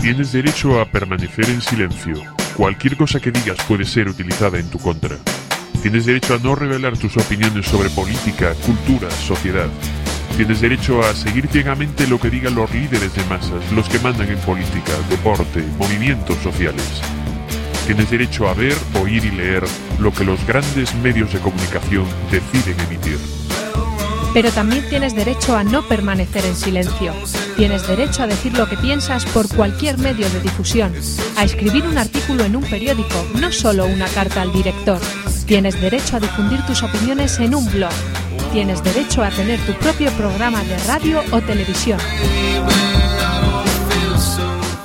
Tienes derecho a permanecer en silencio. Cualquier cosa que digas puede ser utilizada en tu contra. Tienes derecho a no revelar tus opiniones sobre política, cultura, sociedad. Tienes derecho a seguir ciegamente lo que digan los líderes de masas, los que mandan en política, deporte, movimientos sociales. Tienes derecho a ver, oír y leer lo que los grandes medios de comunicación deciden emitir. Pero también tienes derecho a no permanecer en silencio. Tienes derecho a decir lo que piensas por cualquier medio de difusión, a escribir un artículo en un periódico, no solo una carta al director. Tienes derecho a difundir tus opiniones en un blog. Tienes derecho a tener tu propio programa de radio o televisión.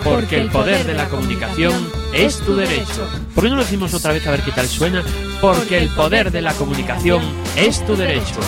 Porque el poder de la comunicación es tu derecho. ¿Por qué no lo decimos otra vez a ver qué tal suena? Porque el poder de la comunicación es tu derecho.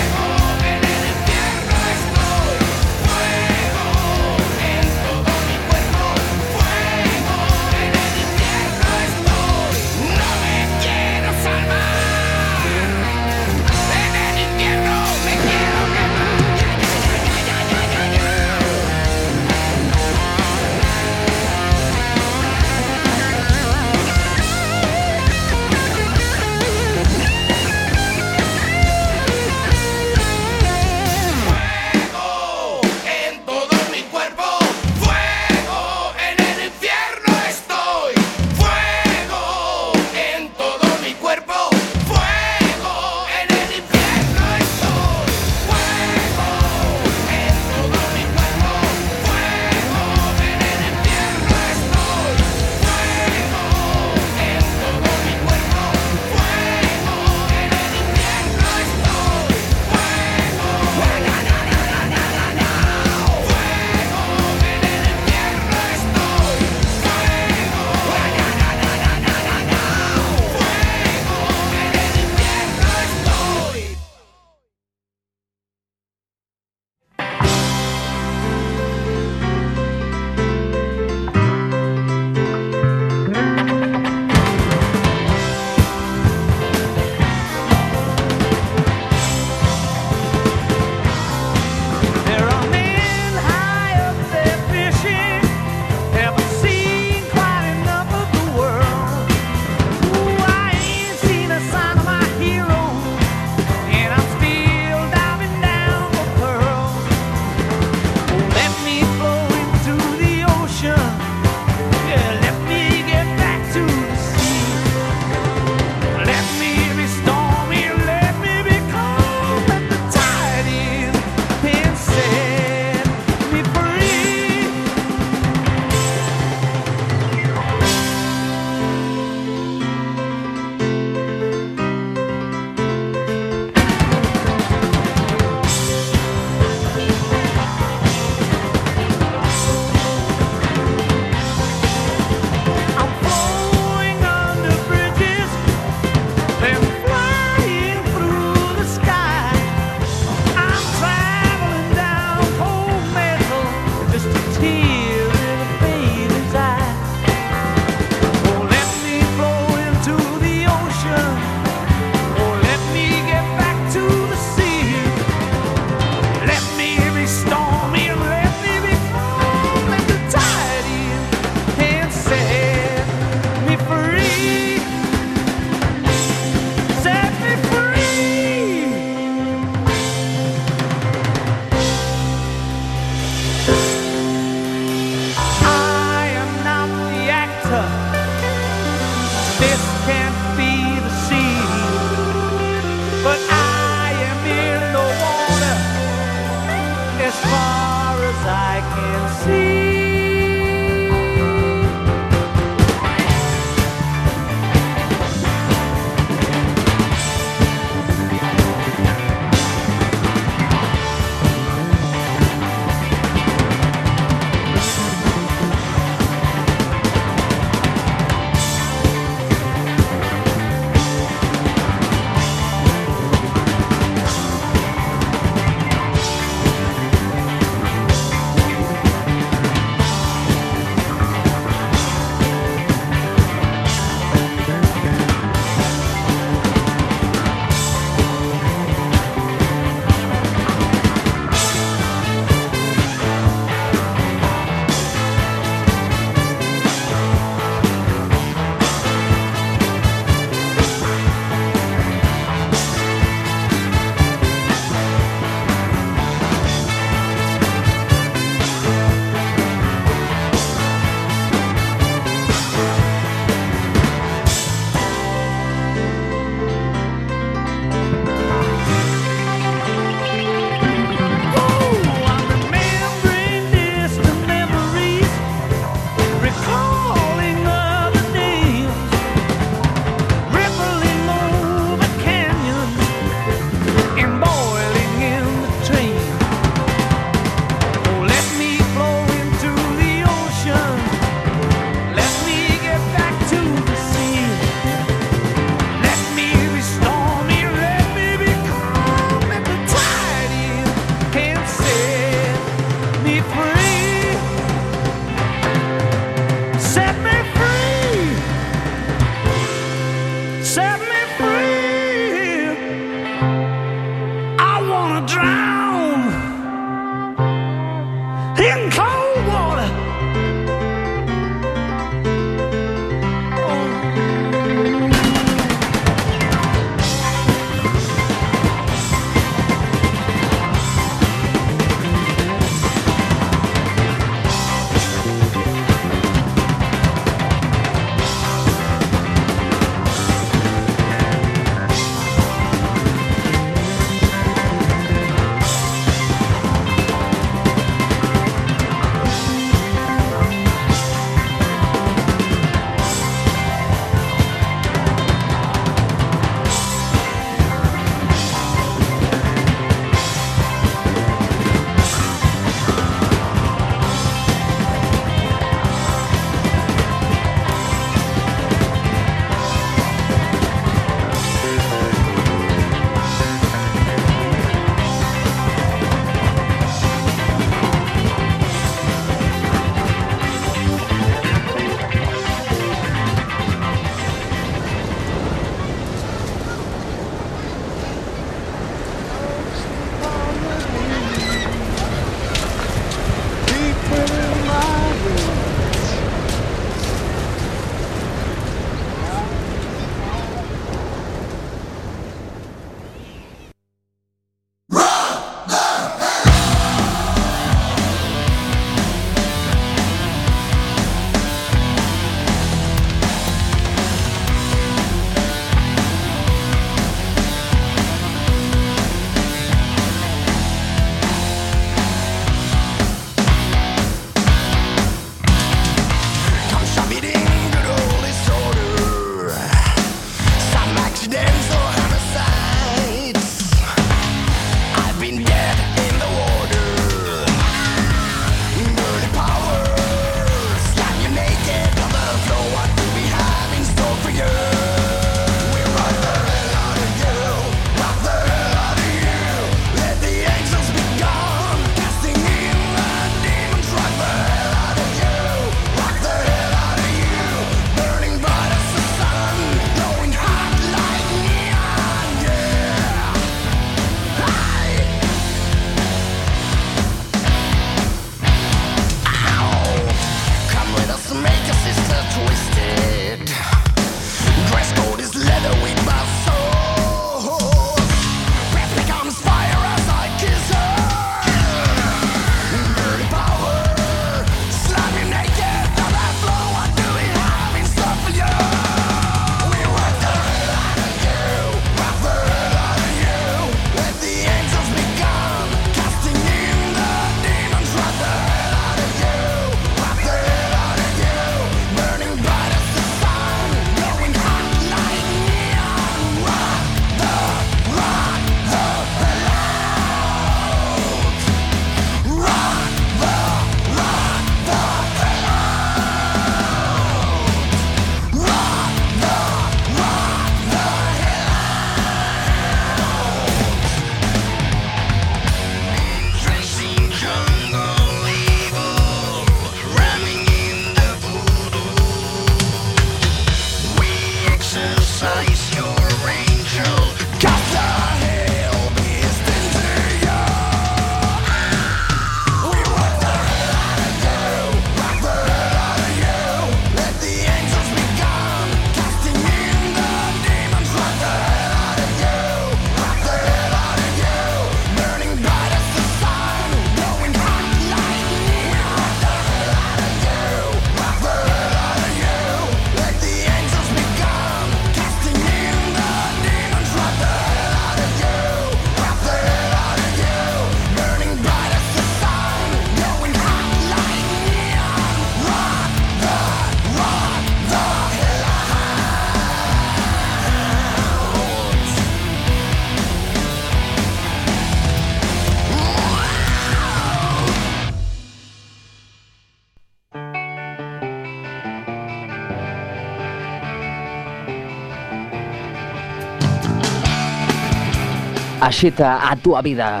Axita a túa vida.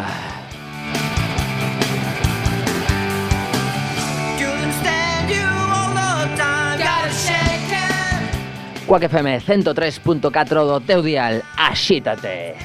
Coaque FM 103.4 do teu dial, axítate.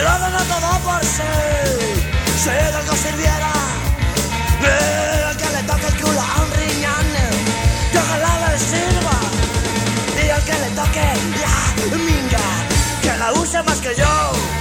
lo dan a todo por ser, ser algo sirviera. El que le toque el culo a un riñón, que ojalá le sirva. Y al que le toque la minga, que la use más que yo.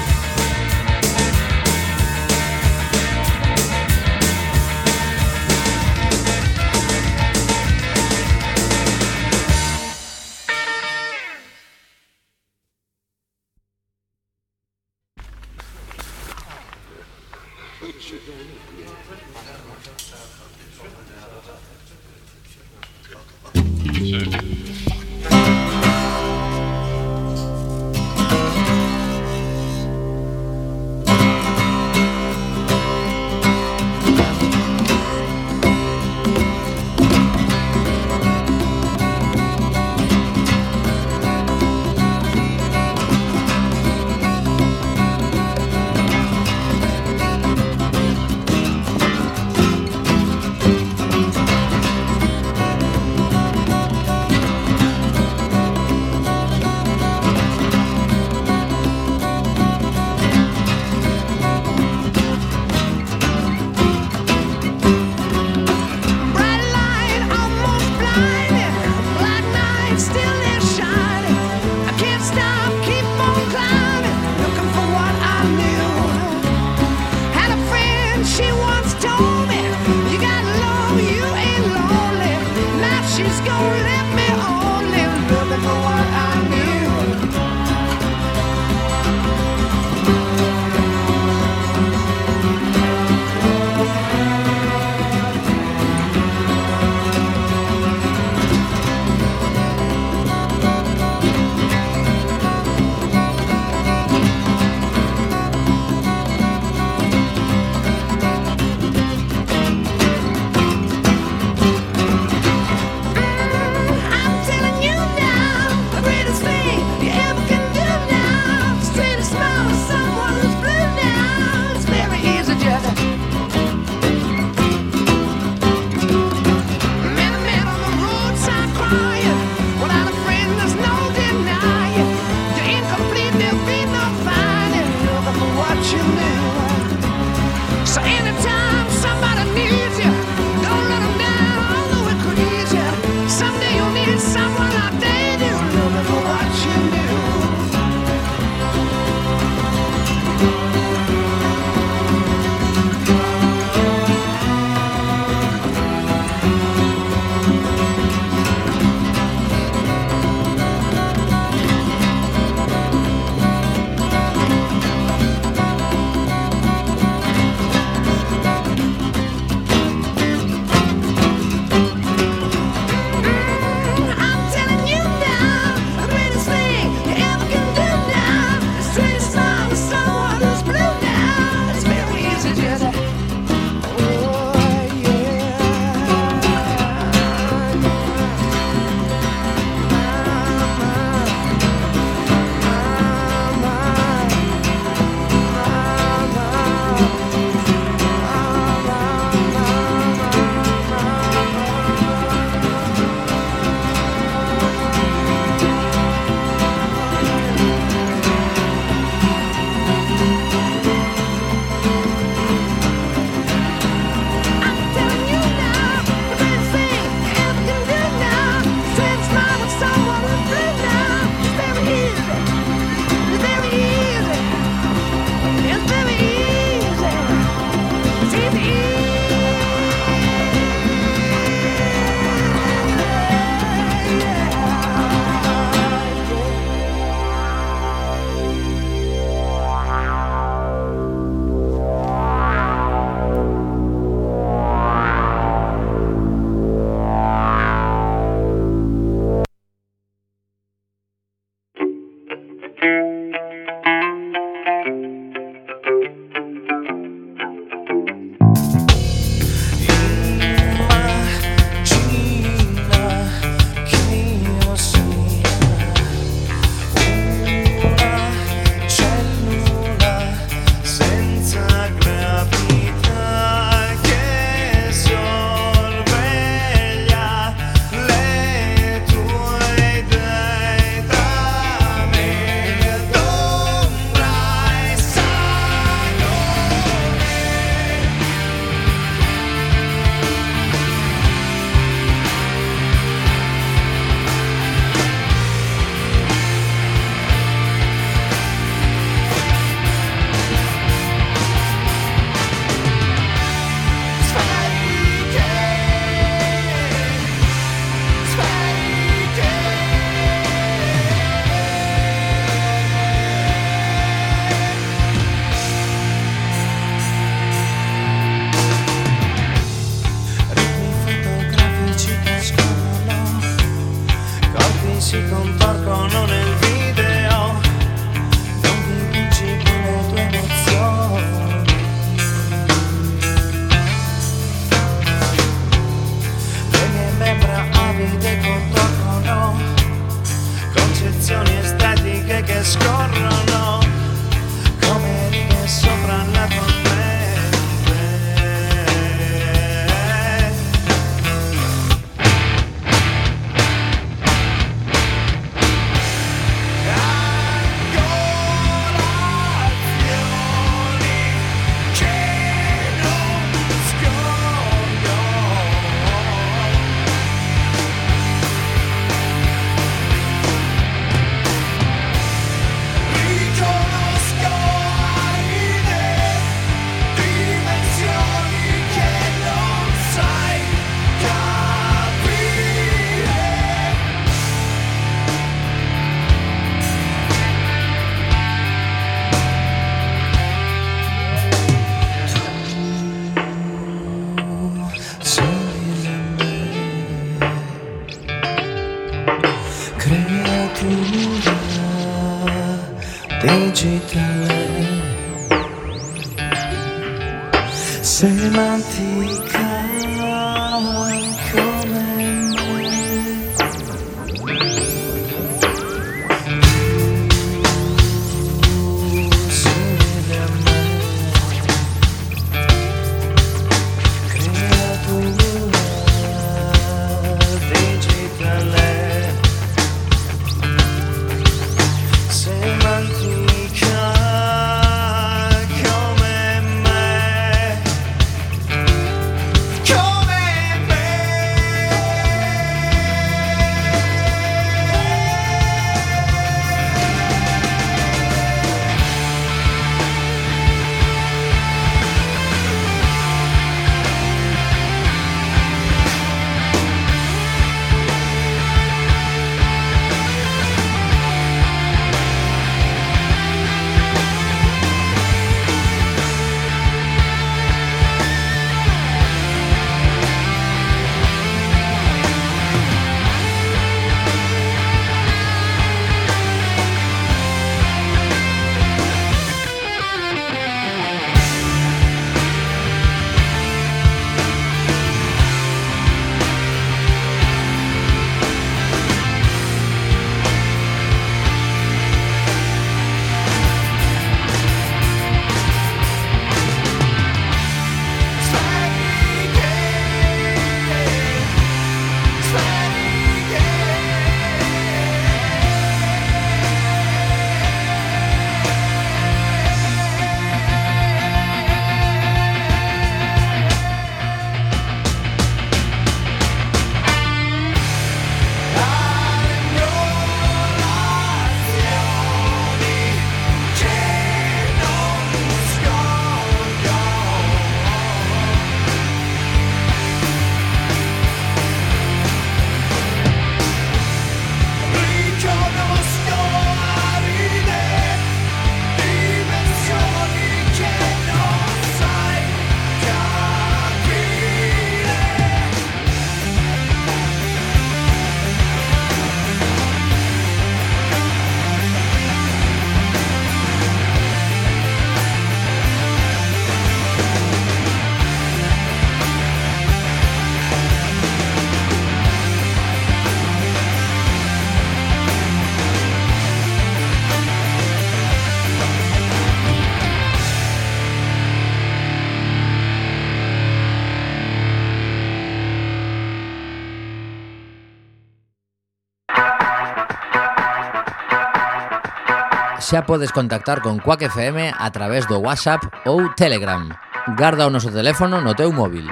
xa podes contactar con Quack FM a través do WhatsApp ou Telegram. Garda o noso teléfono no teu móvil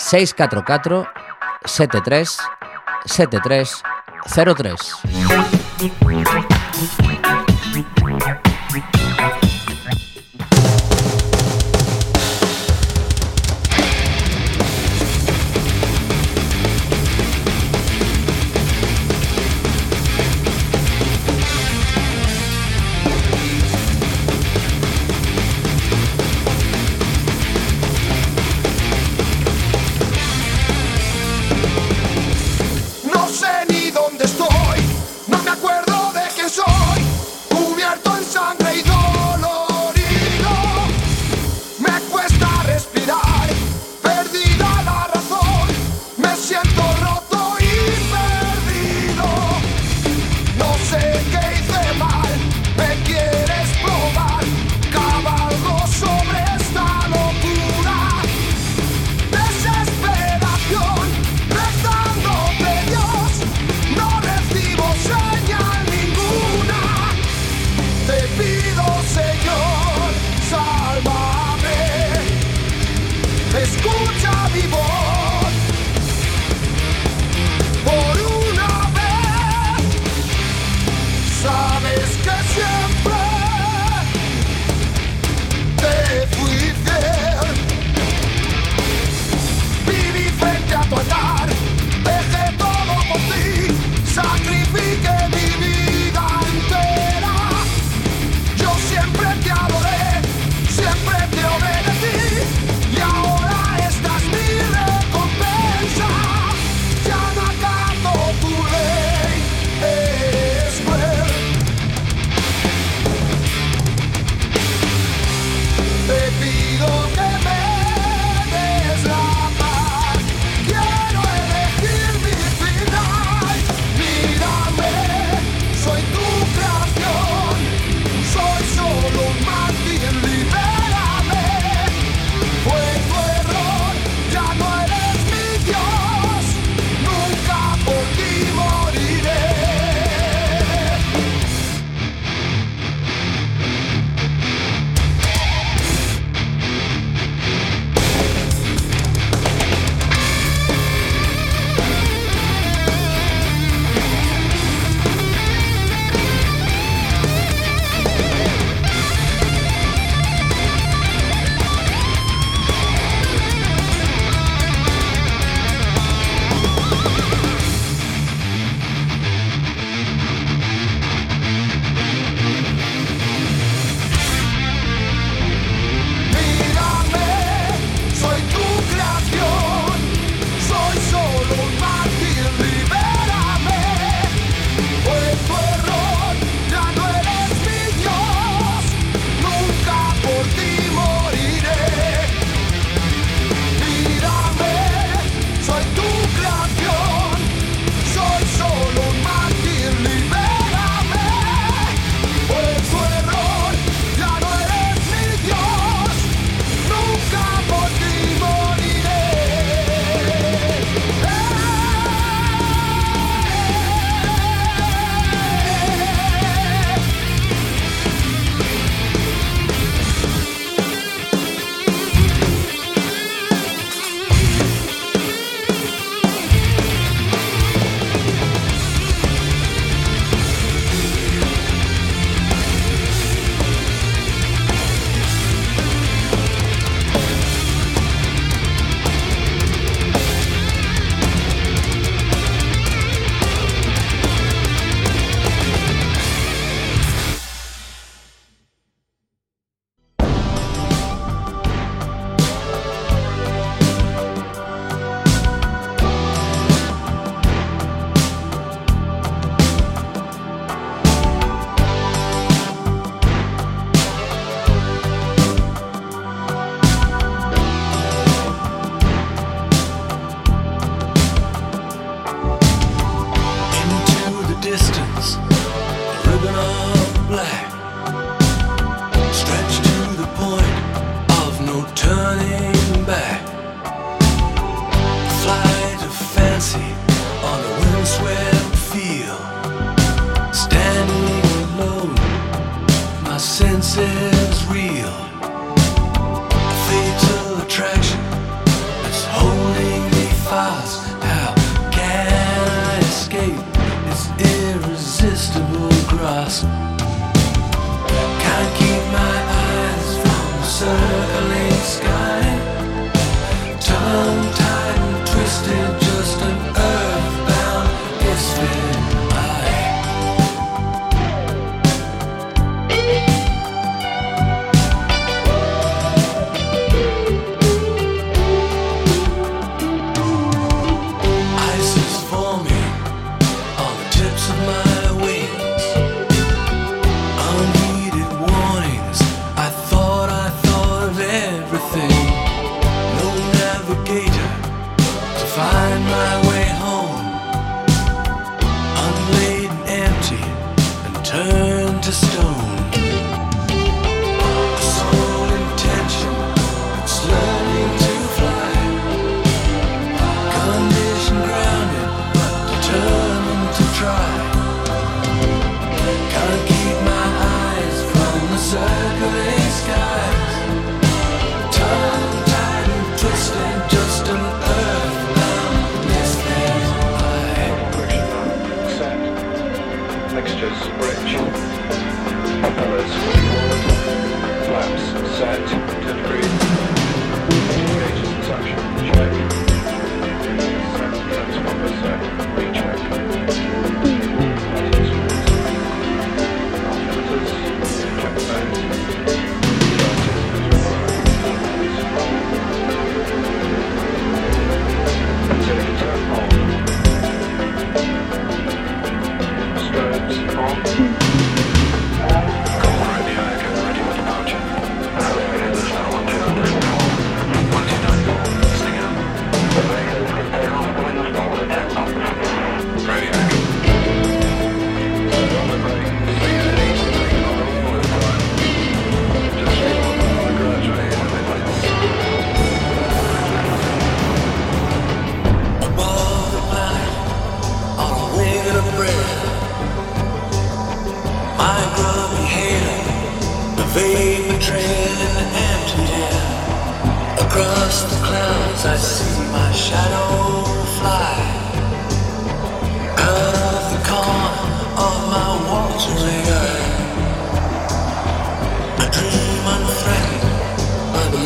644 73 73 03.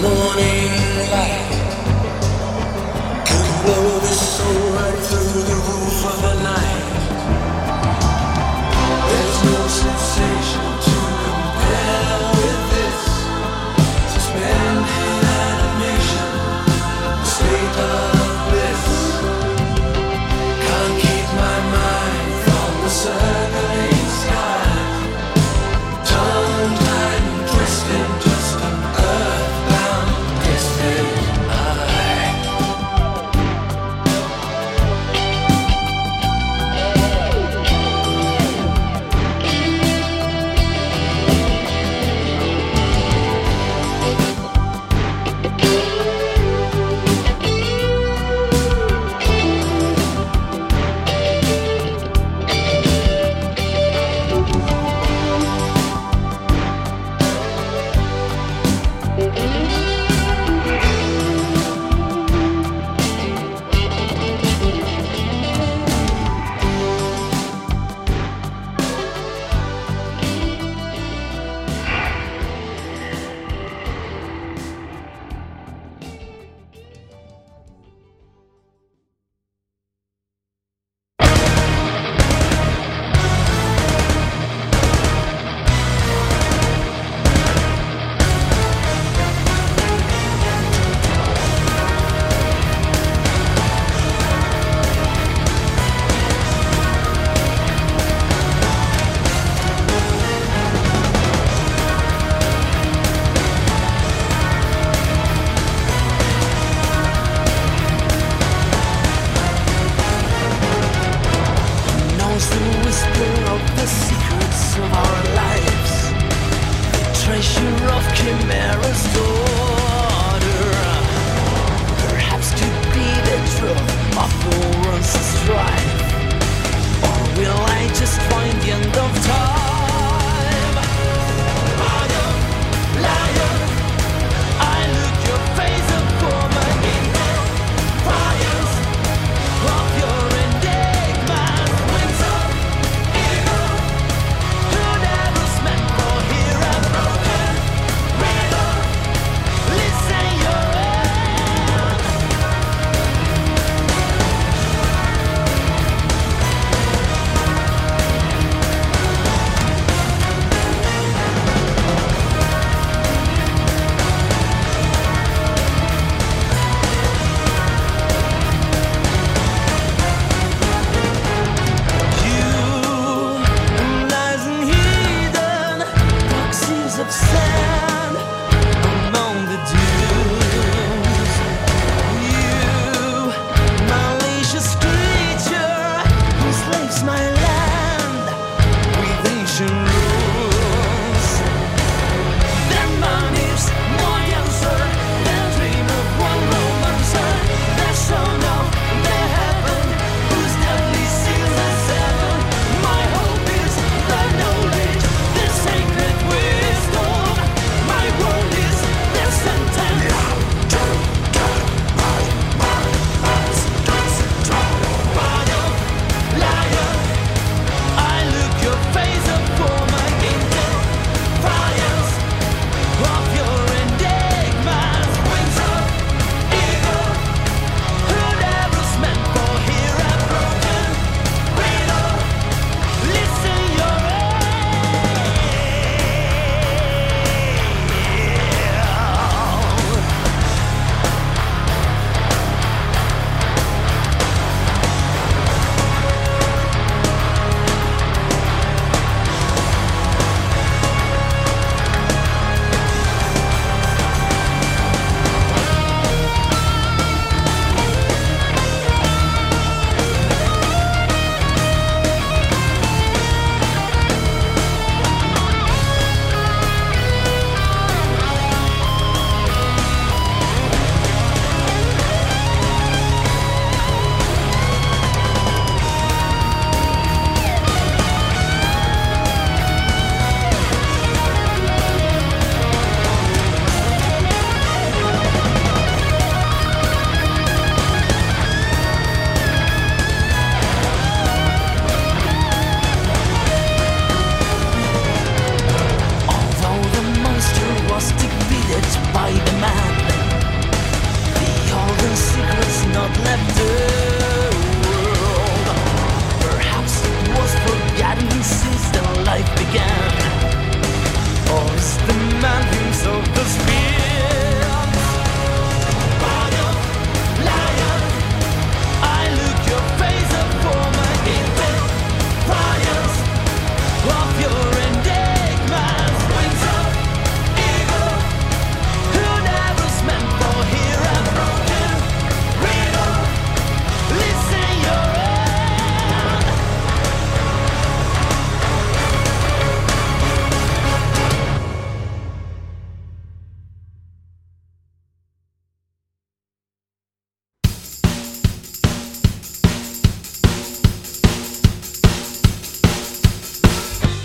Morning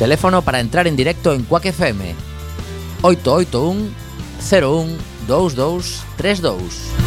teléfono para entrar en directo en Quack FM 881 01 22 32.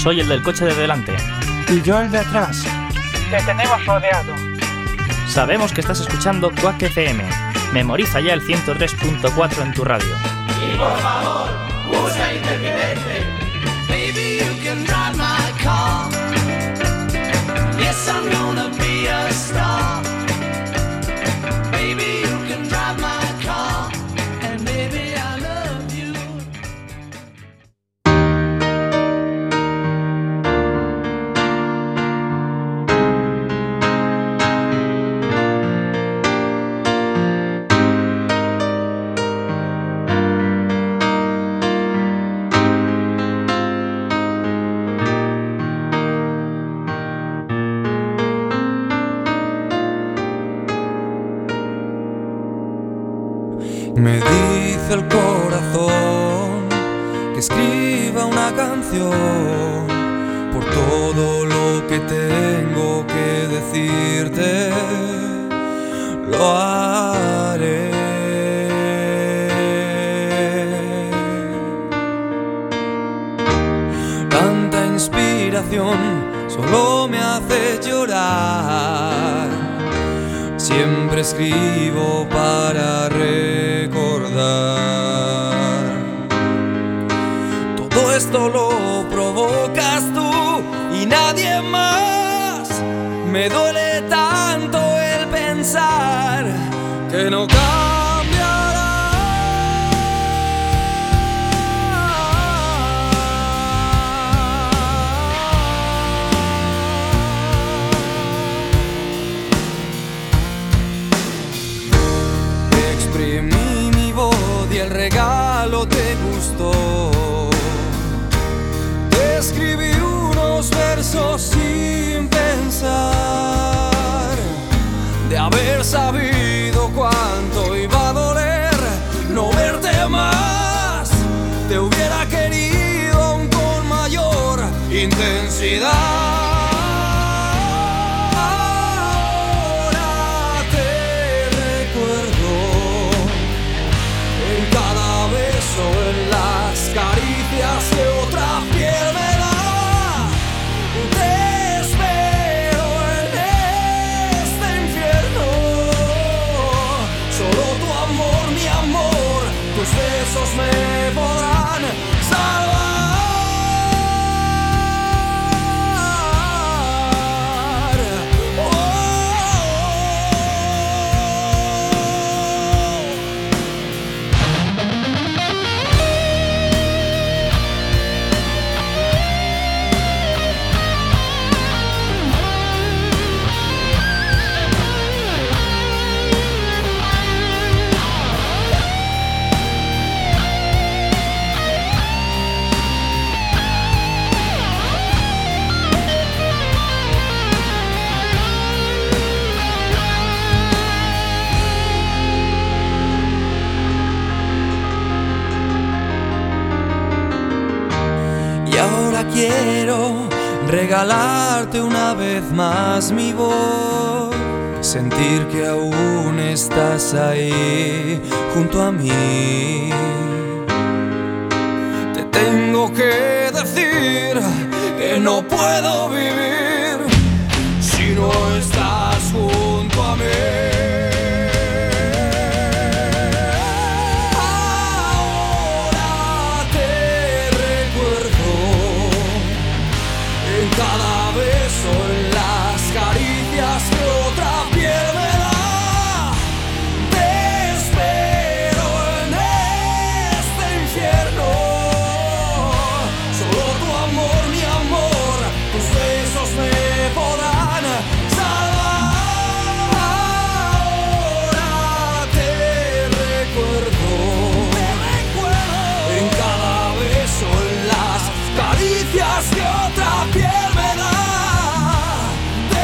Soy el del coche de delante. Y yo el de atrás. Te tenemos rodeado. Sabemos que estás escuchando Quack FM. Memoriza ya el 103.4 en tu radio. Baby, por todo lo que tengo que decirte. Lo haré. Tanta inspiración solo me hace llorar. Siempre escribo para recordar. Esto lo provocas tú y nadie más. Me duele tanto el pensar que no De haber sabido cuánto más mi voz. Sentir que aún estás ahí junto a mí. Te tengo que decir que no puedo vivir